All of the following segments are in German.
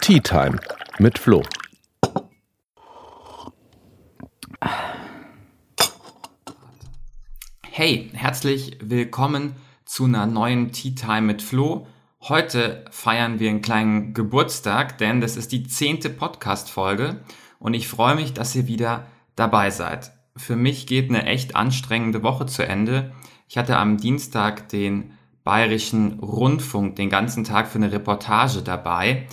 Tea Time mit Flo. Hey, herzlich willkommen zu einer neuen Tea Time mit Flo. Heute feiern wir einen kleinen Geburtstag, denn das ist die zehnte Podcast-Folge und ich freue mich, dass ihr wieder dabei seid. Für mich geht eine echt anstrengende Woche zu Ende. Ich hatte am Dienstag den Bayerischen Rundfunk den ganzen Tag für eine Reportage dabei.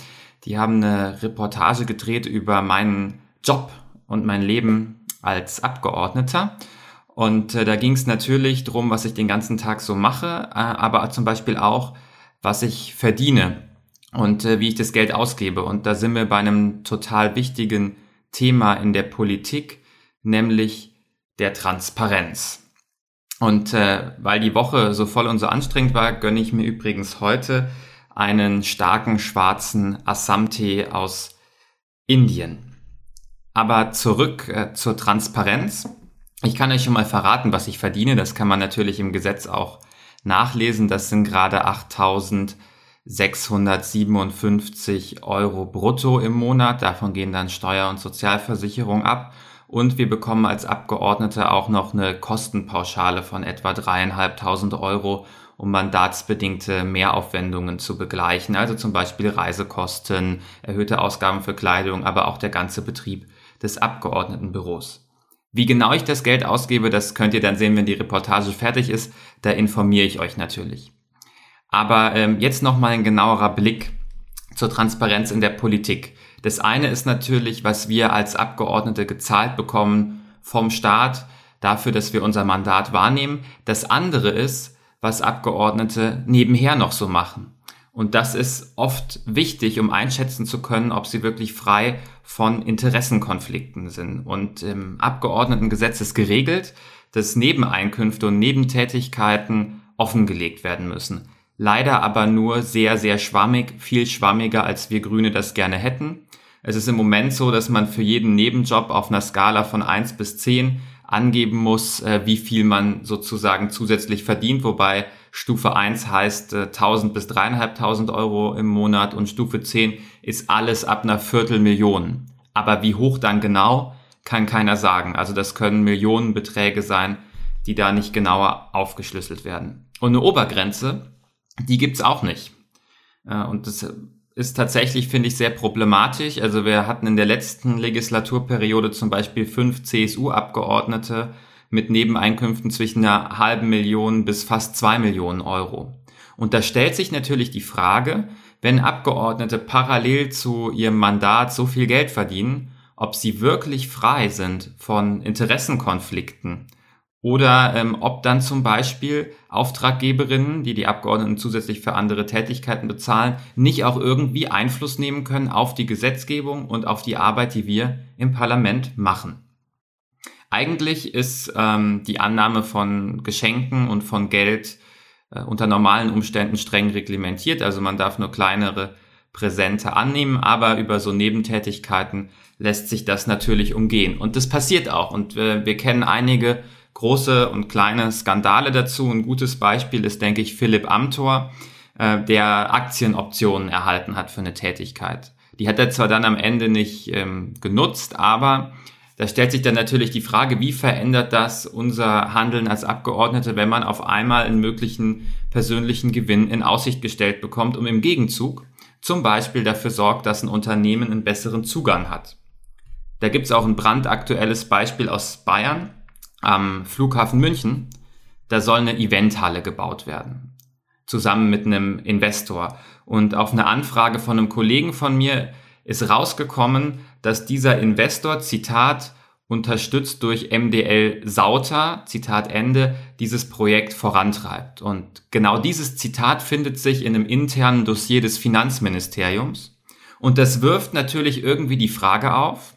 Die haben eine Reportage gedreht über meinen Job und mein Leben als Abgeordneter. Und äh, da ging es natürlich drum, was ich den ganzen Tag so mache, äh, aber zum Beispiel auch, was ich verdiene und äh, wie ich das Geld ausgebe. Und da sind wir bei einem total wichtigen Thema in der Politik, nämlich der Transparenz. Und äh, weil die Woche so voll und so anstrengend war, gönne ich mir übrigens heute einen starken schwarzen Assam-Tee aus Indien. Aber zurück äh, zur Transparenz. Ich kann euch schon mal verraten, was ich verdiene. Das kann man natürlich im Gesetz auch nachlesen. Das sind gerade 8.657 Euro brutto im Monat. Davon gehen dann Steuer- und Sozialversicherung ab. Und wir bekommen als Abgeordnete auch noch eine Kostenpauschale von etwa dreieinhalbtausend Euro um mandatsbedingte Mehraufwendungen zu begleichen, also zum Beispiel Reisekosten, erhöhte Ausgaben für Kleidung, aber auch der ganze Betrieb des Abgeordnetenbüros. Wie genau ich das Geld ausgebe, das könnt ihr dann sehen, wenn die Reportage fertig ist. Da informiere ich euch natürlich. Aber ähm, jetzt nochmal ein genauerer Blick zur Transparenz in der Politik. Das eine ist natürlich, was wir als Abgeordnete gezahlt bekommen vom Staat dafür, dass wir unser Mandat wahrnehmen. Das andere ist, was Abgeordnete nebenher noch so machen. Und das ist oft wichtig, um einschätzen zu können, ob sie wirklich frei von Interessenkonflikten sind. Und im Abgeordnetengesetz ist geregelt, dass Nebeneinkünfte und Nebentätigkeiten offengelegt werden müssen. Leider aber nur sehr, sehr schwammig, viel schwammiger, als wir Grüne das gerne hätten. Es ist im Moment so, dass man für jeden Nebenjob auf einer Skala von eins bis zehn angeben muss, äh, wie viel man sozusagen zusätzlich verdient, wobei Stufe 1 heißt äh, 1000 bis 3.500 Euro im Monat und Stufe 10 ist alles ab einer Viertelmillion. Aber wie hoch dann genau, kann keiner sagen. Also das können Millionenbeträge sein, die da nicht genauer aufgeschlüsselt werden. Und eine Obergrenze, die gibt's auch nicht. Äh, und das ist tatsächlich, finde ich, sehr problematisch. Also wir hatten in der letzten Legislaturperiode zum Beispiel fünf CSU-Abgeordnete mit Nebeneinkünften zwischen einer halben Million bis fast zwei Millionen Euro. Und da stellt sich natürlich die Frage, wenn Abgeordnete parallel zu ihrem Mandat so viel Geld verdienen, ob sie wirklich frei sind von Interessenkonflikten oder ähm, ob dann zum Beispiel Auftraggeberinnen, die die Abgeordneten zusätzlich für andere Tätigkeiten bezahlen, nicht auch irgendwie Einfluss nehmen können auf die Gesetzgebung und auf die Arbeit, die wir im Parlament machen. Eigentlich ist ähm, die Annahme von Geschenken und von Geld äh, unter normalen Umständen streng reglementiert. Also man darf nur kleinere Präsente annehmen, aber über so Nebentätigkeiten lässt sich das natürlich umgehen. Und das passiert auch. Und äh, wir kennen einige große und kleine Skandale dazu. Ein gutes Beispiel ist, denke ich, Philipp Amthor, äh, der Aktienoptionen erhalten hat für eine Tätigkeit. Die hat er zwar dann am Ende nicht ähm, genutzt, aber da stellt sich dann natürlich die Frage, wie verändert das unser Handeln als Abgeordnete, wenn man auf einmal einen möglichen persönlichen Gewinn in Aussicht gestellt bekommt, um im Gegenzug zum Beispiel dafür sorgt, dass ein Unternehmen einen besseren Zugang hat. Da gibt es auch ein brandaktuelles Beispiel aus Bayern am Flughafen München, da soll eine Eventhalle gebaut werden. Zusammen mit einem Investor. Und auf eine Anfrage von einem Kollegen von mir ist rausgekommen, dass dieser Investor, Zitat, unterstützt durch MDL Sauter, Zitat Ende, dieses Projekt vorantreibt. Und genau dieses Zitat findet sich in einem internen Dossier des Finanzministeriums. Und das wirft natürlich irgendwie die Frage auf,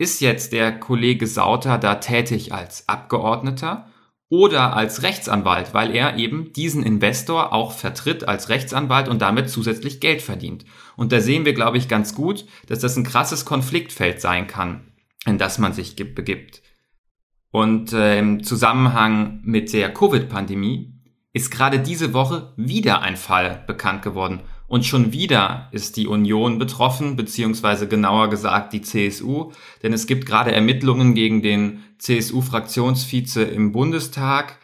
ist jetzt der Kollege Sauter da tätig als Abgeordneter oder als Rechtsanwalt, weil er eben diesen Investor auch vertritt als Rechtsanwalt und damit zusätzlich Geld verdient. Und da sehen wir, glaube ich, ganz gut, dass das ein krasses Konfliktfeld sein kann, in das man sich begibt. Und äh, im Zusammenhang mit der Covid-Pandemie ist gerade diese Woche wieder ein Fall bekannt geworden. Und schon wieder ist die Union betroffen, beziehungsweise genauer gesagt die CSU, denn es gibt gerade Ermittlungen gegen den CSU-Fraktionsvize im Bundestag,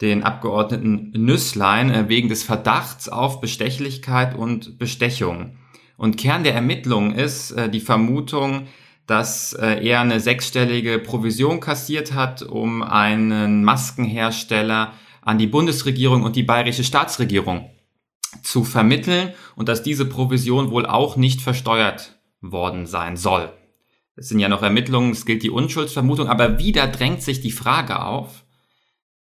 den Abgeordneten Nüsslein, äh, wegen des Verdachts auf Bestechlichkeit und Bestechung. Und Kern der Ermittlungen ist äh, die Vermutung, dass äh, er eine sechsstellige Provision kassiert hat, um einen Maskenhersteller an die Bundesregierung und die bayerische Staatsregierung zu vermitteln und dass diese Provision wohl auch nicht versteuert worden sein soll. Es sind ja noch Ermittlungen, es gilt die Unschuldsvermutung, aber wieder drängt sich die Frage auf,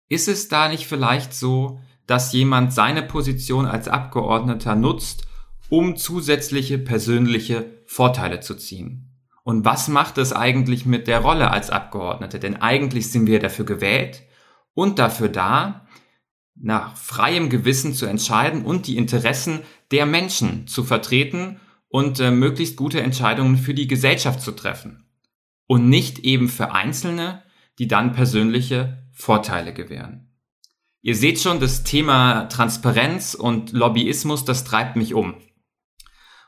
ist es da nicht vielleicht so, dass jemand seine Position als Abgeordneter nutzt, um zusätzliche persönliche Vorteile zu ziehen? Und was macht es eigentlich mit der Rolle als Abgeordnete? Denn eigentlich sind wir dafür gewählt und dafür da, nach freiem Gewissen zu entscheiden und die Interessen der Menschen zu vertreten und äh, möglichst gute Entscheidungen für die Gesellschaft zu treffen. Und nicht eben für Einzelne, die dann persönliche Vorteile gewähren. Ihr seht schon, das Thema Transparenz und Lobbyismus, das treibt mich um.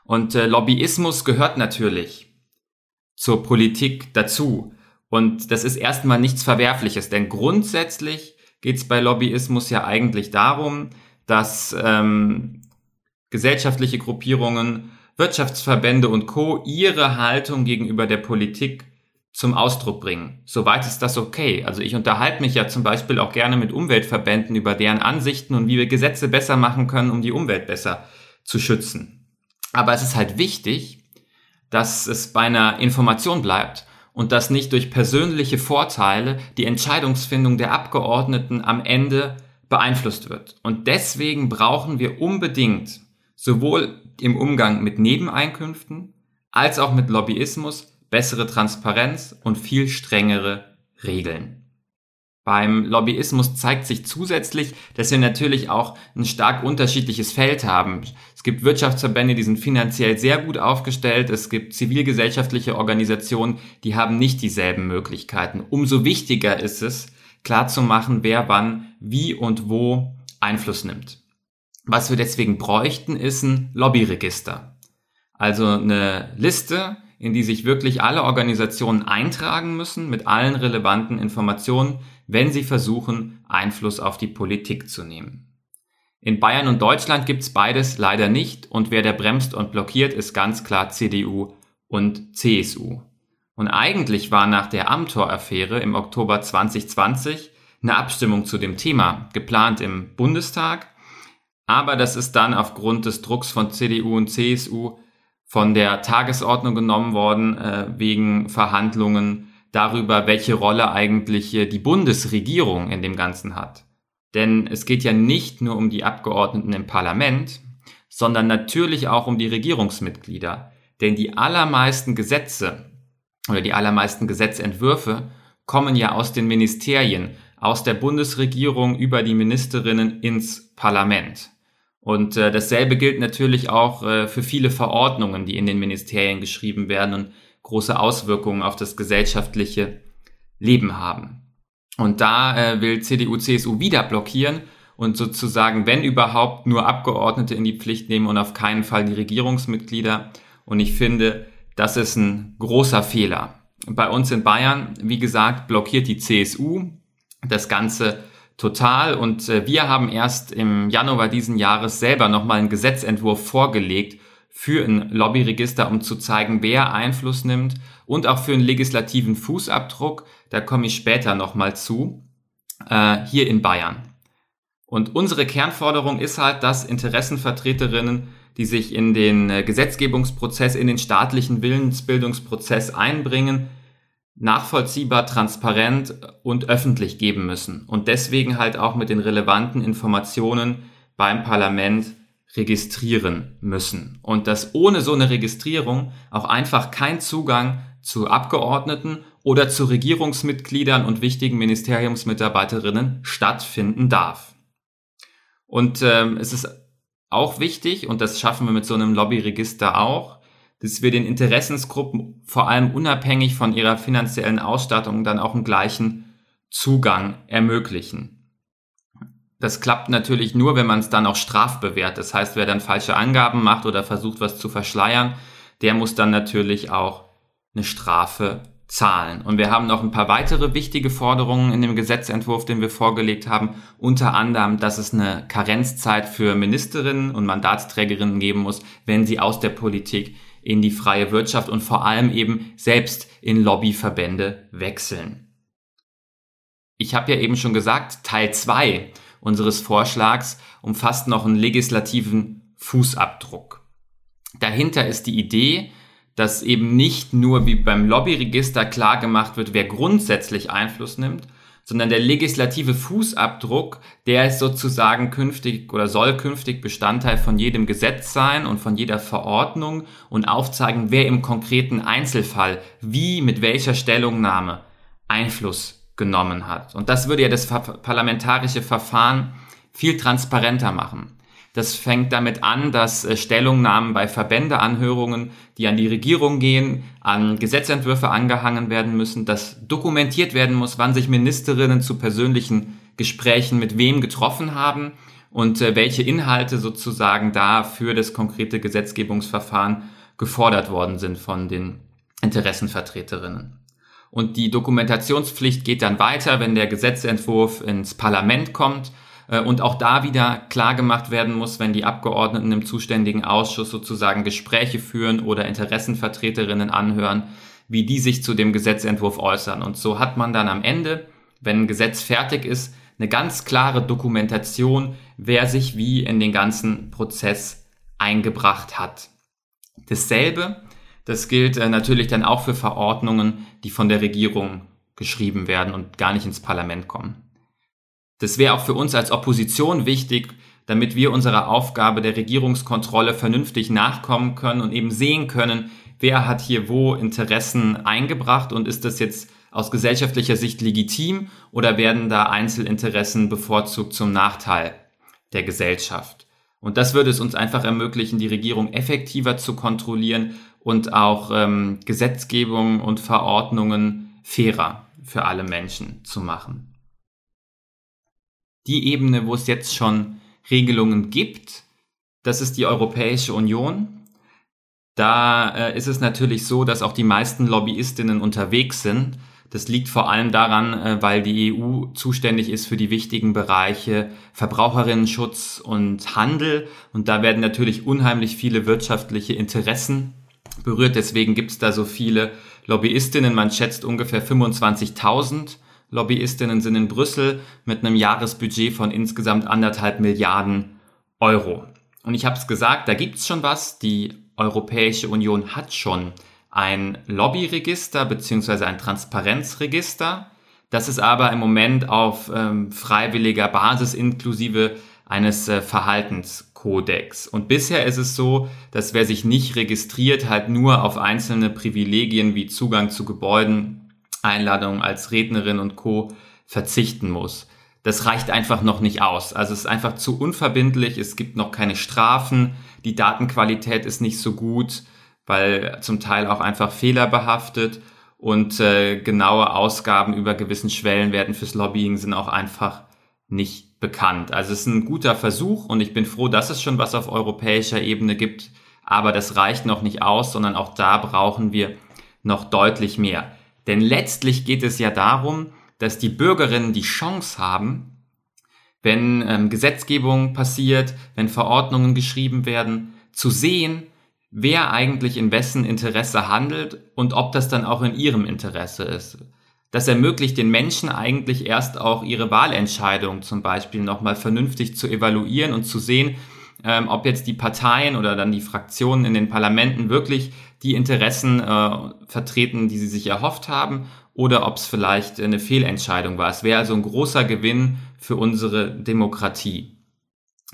Und äh, Lobbyismus gehört natürlich zur Politik dazu. Und das ist erstmal nichts Verwerfliches, denn grundsätzlich geht es bei Lobbyismus ja eigentlich darum, dass ähm, gesellschaftliche Gruppierungen, Wirtschaftsverbände und Co. ihre Haltung gegenüber der Politik zum Ausdruck bringen. Soweit ist das okay. Also ich unterhalte mich ja zum Beispiel auch gerne mit Umweltverbänden über deren Ansichten und wie wir Gesetze besser machen können, um die Umwelt besser zu schützen. Aber es ist halt wichtig, dass es bei einer Information bleibt und dass nicht durch persönliche Vorteile die Entscheidungsfindung der Abgeordneten am Ende beeinflusst wird. Und deswegen brauchen wir unbedingt sowohl im Umgang mit Nebeneinkünften als auch mit Lobbyismus bessere Transparenz und viel strengere Regeln. Beim Lobbyismus zeigt sich zusätzlich, dass wir natürlich auch ein stark unterschiedliches Feld haben. Es gibt Wirtschaftsverbände, die sind finanziell sehr gut aufgestellt. Es gibt zivilgesellschaftliche Organisationen, die haben nicht dieselben Möglichkeiten. Umso wichtiger ist es, klarzumachen, wer wann, wie und wo Einfluss nimmt. Was wir deswegen bräuchten, ist ein Lobbyregister. Also eine Liste, in die sich wirklich alle Organisationen eintragen müssen mit allen relevanten Informationen, wenn sie versuchen, Einfluss auf die Politik zu nehmen. In Bayern und Deutschland gibt's beides leider nicht und wer da bremst und blockiert, ist ganz klar CDU und CSU. Und eigentlich war nach der Amtor-Affäre im Oktober 2020 eine Abstimmung zu dem Thema geplant im Bundestag, aber das ist dann aufgrund des Drucks von CDU und CSU von der Tagesordnung genommen worden äh, wegen Verhandlungen darüber, welche Rolle eigentlich die Bundesregierung in dem Ganzen hat. Denn es geht ja nicht nur um die Abgeordneten im Parlament, sondern natürlich auch um die Regierungsmitglieder. Denn die allermeisten Gesetze oder die allermeisten Gesetzentwürfe kommen ja aus den Ministerien, aus der Bundesregierung über die Ministerinnen ins Parlament. Und äh, dasselbe gilt natürlich auch äh, für viele Verordnungen, die in den Ministerien geschrieben werden. Und große Auswirkungen auf das gesellschaftliche Leben haben. Und da äh, will CDU, CSU wieder blockieren und sozusagen, wenn überhaupt, nur Abgeordnete in die Pflicht nehmen und auf keinen Fall die Regierungsmitglieder. Und ich finde, das ist ein großer Fehler. Bei uns in Bayern, wie gesagt, blockiert die CSU das Ganze total und äh, wir haben erst im Januar diesen Jahres selber nochmal einen Gesetzentwurf vorgelegt, für ein Lobbyregister, um zu zeigen, wer Einfluss nimmt und auch für einen legislativen Fußabdruck, da komme ich später nochmal zu, äh, hier in Bayern. Und unsere Kernforderung ist halt, dass Interessenvertreterinnen, die sich in den äh, Gesetzgebungsprozess, in den staatlichen Willensbildungsprozess einbringen, nachvollziehbar, transparent und öffentlich geben müssen und deswegen halt auch mit den relevanten Informationen beim Parlament registrieren müssen und dass ohne so eine Registrierung auch einfach kein Zugang zu Abgeordneten oder zu Regierungsmitgliedern und wichtigen Ministeriumsmitarbeiterinnen stattfinden darf. Und ähm, es ist auch wichtig, und das schaffen wir mit so einem Lobbyregister auch, dass wir den Interessensgruppen vor allem unabhängig von ihrer finanziellen Ausstattung dann auch einen gleichen Zugang ermöglichen. Das klappt natürlich nur, wenn man es dann auch strafbewehrt. Das heißt, wer dann falsche Angaben macht oder versucht, was zu verschleiern, der muss dann natürlich auch eine Strafe zahlen. Und wir haben noch ein paar weitere wichtige Forderungen in dem Gesetzentwurf, den wir vorgelegt haben. Unter anderem, dass es eine Karenzzeit für Ministerinnen und Mandatsträgerinnen geben muss, wenn sie aus der Politik in die freie Wirtschaft und vor allem eben selbst in Lobbyverbände wechseln. Ich habe ja eben schon gesagt, Teil 2 unseres Vorschlags umfasst noch einen legislativen Fußabdruck. Dahinter ist die Idee, dass eben nicht nur wie beim Lobbyregister klar gemacht wird, wer grundsätzlich Einfluss nimmt, sondern der legislative Fußabdruck, der ist sozusagen künftig oder soll künftig Bestandteil von jedem Gesetz sein und von jeder Verordnung und aufzeigen, wer im konkreten Einzelfall wie mit welcher Stellungnahme Einfluss genommen hat. Und das würde ja das parlamentarische Verfahren viel transparenter machen. Das fängt damit an, dass äh, Stellungnahmen bei Verbändeanhörungen, die an die Regierung gehen, an Gesetzentwürfe angehangen werden müssen, dass dokumentiert werden muss, wann sich Ministerinnen zu persönlichen Gesprächen mit wem getroffen haben und äh, welche Inhalte sozusagen da für das konkrete Gesetzgebungsverfahren gefordert worden sind von den Interessenvertreterinnen. Und die Dokumentationspflicht geht dann weiter, wenn der Gesetzentwurf ins Parlament kommt äh, und auch da wieder klar gemacht werden muss, wenn die Abgeordneten im zuständigen Ausschuss sozusagen Gespräche führen oder Interessenvertreterinnen anhören, wie die sich zu dem Gesetzentwurf äußern. Und so hat man dann am Ende, wenn ein Gesetz fertig ist, eine ganz klare Dokumentation, wer sich wie in den ganzen Prozess eingebracht hat. Dasselbe das gilt äh, natürlich dann auch für Verordnungen, die von der Regierung geschrieben werden und gar nicht ins Parlament kommen. Das wäre auch für uns als Opposition wichtig, damit wir unserer Aufgabe der Regierungskontrolle vernünftig nachkommen können und eben sehen können, wer hat hier wo Interessen eingebracht und ist das jetzt aus gesellschaftlicher Sicht legitim oder werden da Einzelinteressen bevorzugt zum Nachteil der Gesellschaft. Und das würde es uns einfach ermöglichen, die Regierung effektiver zu kontrollieren und auch ähm, Gesetzgebung und Verordnungen fairer für alle Menschen zu machen. Die Ebene, wo es jetzt schon Regelungen gibt, das ist die Europäische Union. Da äh, ist es natürlich so, dass auch die meisten Lobbyistinnen unterwegs sind. Das liegt vor allem daran, äh, weil die EU zuständig ist für die wichtigen Bereiche Verbraucherinnenschutz und Handel. Und da werden natürlich unheimlich viele wirtschaftliche Interessen berührt. Deswegen gibt es da so viele Lobbyistinnen. Man schätzt ungefähr 25.000 Lobbyistinnen sind in Brüssel mit einem Jahresbudget von insgesamt anderthalb Milliarden Euro. Und ich habe es gesagt, da gibt es schon was. Die Europäische Union hat schon ein Lobbyregister beziehungsweise ein Transparenzregister. Das ist aber im Moment auf ähm, freiwilliger Basis inklusive eines äh, Verhaltenskodex. Und bisher ist es so, dass wer sich nicht registriert, halt nur auf einzelne Privilegien wie Zugang zu Gebäuden, Einladungen als Rednerin und Co. verzichten muss. Das reicht einfach noch nicht aus. Also es ist einfach zu unverbindlich, es gibt noch keine Strafen, die Datenqualität ist nicht so gut, weil zum Teil auch einfach fehlerbehaftet und äh, genaue Ausgaben über gewissen Schwellenwerten fürs Lobbying sind auch einfach nicht bekannt. Also es ist ein guter Versuch und ich bin froh, dass es schon was auf europäischer Ebene gibt. Aber das reicht noch nicht aus, sondern auch da brauchen wir noch deutlich mehr. Denn letztlich geht es ja darum, dass die Bürgerinnen die Chance haben, wenn ähm, Gesetzgebung passiert, wenn Verordnungen geschrieben werden, zu sehen, wer eigentlich in wessen Interesse handelt und ob das dann auch in ihrem Interesse ist. Das ermöglicht den Menschen eigentlich erst auch ihre Wahlentscheidung zum Beispiel nochmal vernünftig zu evaluieren und zu sehen, ähm, ob jetzt die Parteien oder dann die Fraktionen in den Parlamenten wirklich die Interessen äh, vertreten, die sie sich erhofft haben, oder ob es vielleicht eine Fehlentscheidung war. Es wäre also ein großer Gewinn für unsere Demokratie.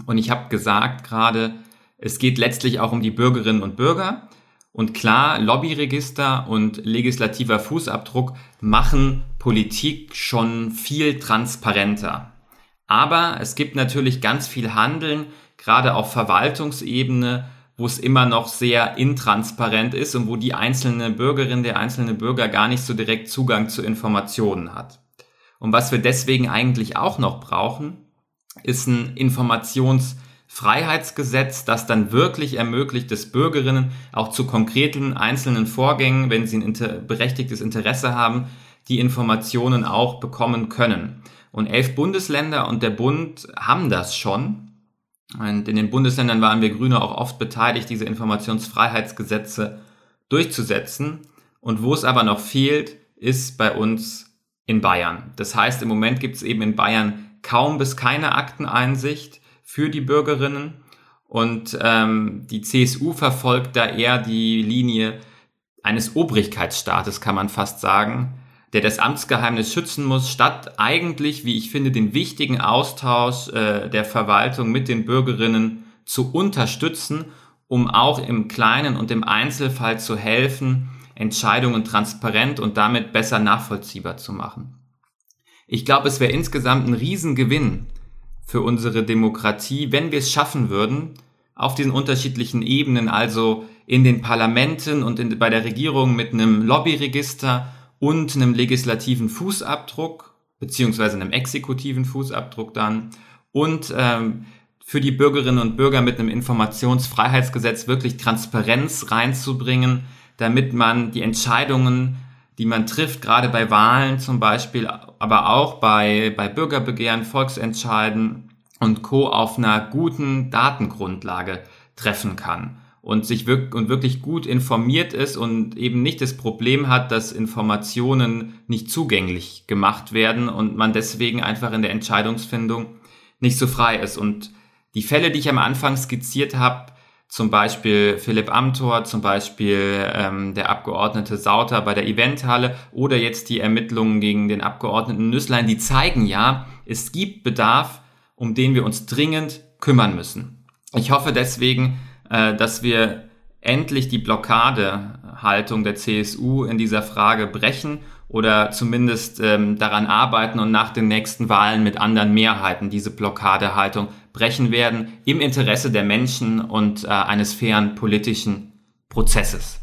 Und ich habe gesagt gerade, es geht letztlich auch um die Bürgerinnen und Bürger. Und klar, Lobbyregister und legislativer Fußabdruck machen Politik schon viel transparenter. Aber es gibt natürlich ganz viel Handeln, gerade auf Verwaltungsebene, wo es immer noch sehr intransparent ist und wo die einzelne Bürgerin, der einzelne Bürger gar nicht so direkt Zugang zu Informationen hat. Und was wir deswegen eigentlich auch noch brauchen, ist ein Informationsfreiheitsgesetz, das dann wirklich ermöglicht, dass Bürgerinnen auch zu konkreten einzelnen Vorgängen, wenn sie ein inter berechtigtes Interesse haben, die Informationen auch bekommen können. Und elf Bundesländer und der Bund haben das schon. Und in den Bundesländern waren wir Grüne auch oft beteiligt, diese Informationsfreiheitsgesetze durchzusetzen. Und wo es aber noch fehlt, ist bei uns in Bayern. Das heißt, im Moment gibt es eben in Bayern kaum bis keine Akteneinsicht für die Bürgerinnen. Und ähm, die CSU verfolgt da eher die Linie eines Obrigkeitsstaates, kann man fast sagen, der das Amtsgeheimnis schützen muss, statt eigentlich, wie ich finde, den wichtigen Austausch äh, der Verwaltung mit den Bürgerinnen zu unterstützen, um auch im Kleinen und im Einzelfall zu helfen, Entscheidungen transparent und damit besser nachvollziehbar zu machen. Ich glaube, es wäre insgesamt ein Riesengewinn für unsere Demokratie, wenn wir es schaffen würden, auf diesen unterschiedlichen Ebenen, also in den Parlamenten und in, bei der Regierung mit einem Lobbyregister und einem legislativen Fußabdruck, beziehungsweise einem exekutiven Fußabdruck dann, und ähm, für die Bürgerinnen und Bürger mit einem Informationsfreiheitsgesetz wirklich Transparenz reinzubringen, damit man die Entscheidungen, die man trifft, gerade bei Wahlen zum Beispiel, aber auch bei, bei Bürgerbegehren, Volksentscheiden und Co. auf einer guten Datengrundlage treffen kann und sich wirklich, und wirklich gut informiert ist und eben nicht das Problem hat, dass Informationen nicht zugänglich gemacht werden und man deswegen einfach in der Entscheidungsfindung nicht so frei ist. Und die Fälle, die ich am Anfang skizziert habe, zum Beispiel Philipp Amthor, zum Beispiel ähm, der Abgeordnete Sauter bei der Eventhalle oder jetzt die Ermittlungen gegen den Abgeordneten Nüsslein, die zeigen ja, es gibt Bedarf, um den wir uns dringend kümmern müssen. Ich hoffe deswegen, äh, dass wir endlich die Blockadehaltung der CSU in dieser Frage brechen oder zumindest ähm, daran arbeiten und nach den nächsten Wahlen mit anderen Mehrheiten diese Blockadehaltung brechen werden im Interesse der Menschen und äh, eines fairen politischen Prozesses.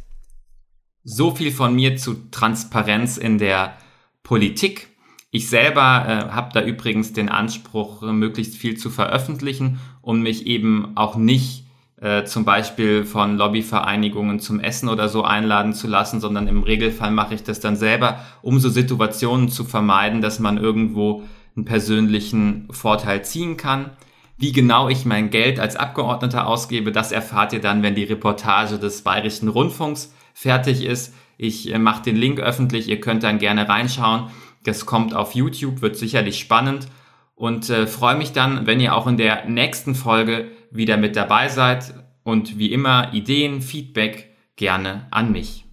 So viel von mir zu Transparenz in der Politik. Ich selber äh, habe da übrigens den Anspruch, möglichst viel zu veröffentlichen und mich eben auch nicht äh, zum Beispiel von Lobbyvereinigungen zum Essen oder so einladen zu lassen, sondern im Regelfall mache ich das dann selber, um so Situationen zu vermeiden, dass man irgendwo einen persönlichen Vorteil ziehen kann. Wie genau ich mein Geld als Abgeordneter ausgebe, das erfahrt ihr dann, wenn die Reportage des Bayerischen Rundfunks fertig ist. Ich äh, mache den Link öffentlich, ihr könnt dann gerne reinschauen. Das kommt auf YouTube, wird sicherlich spannend und äh, freue mich dann, wenn ihr auch in der nächsten Folge wieder mit dabei seid und wie immer Ideen, Feedback gerne an mich.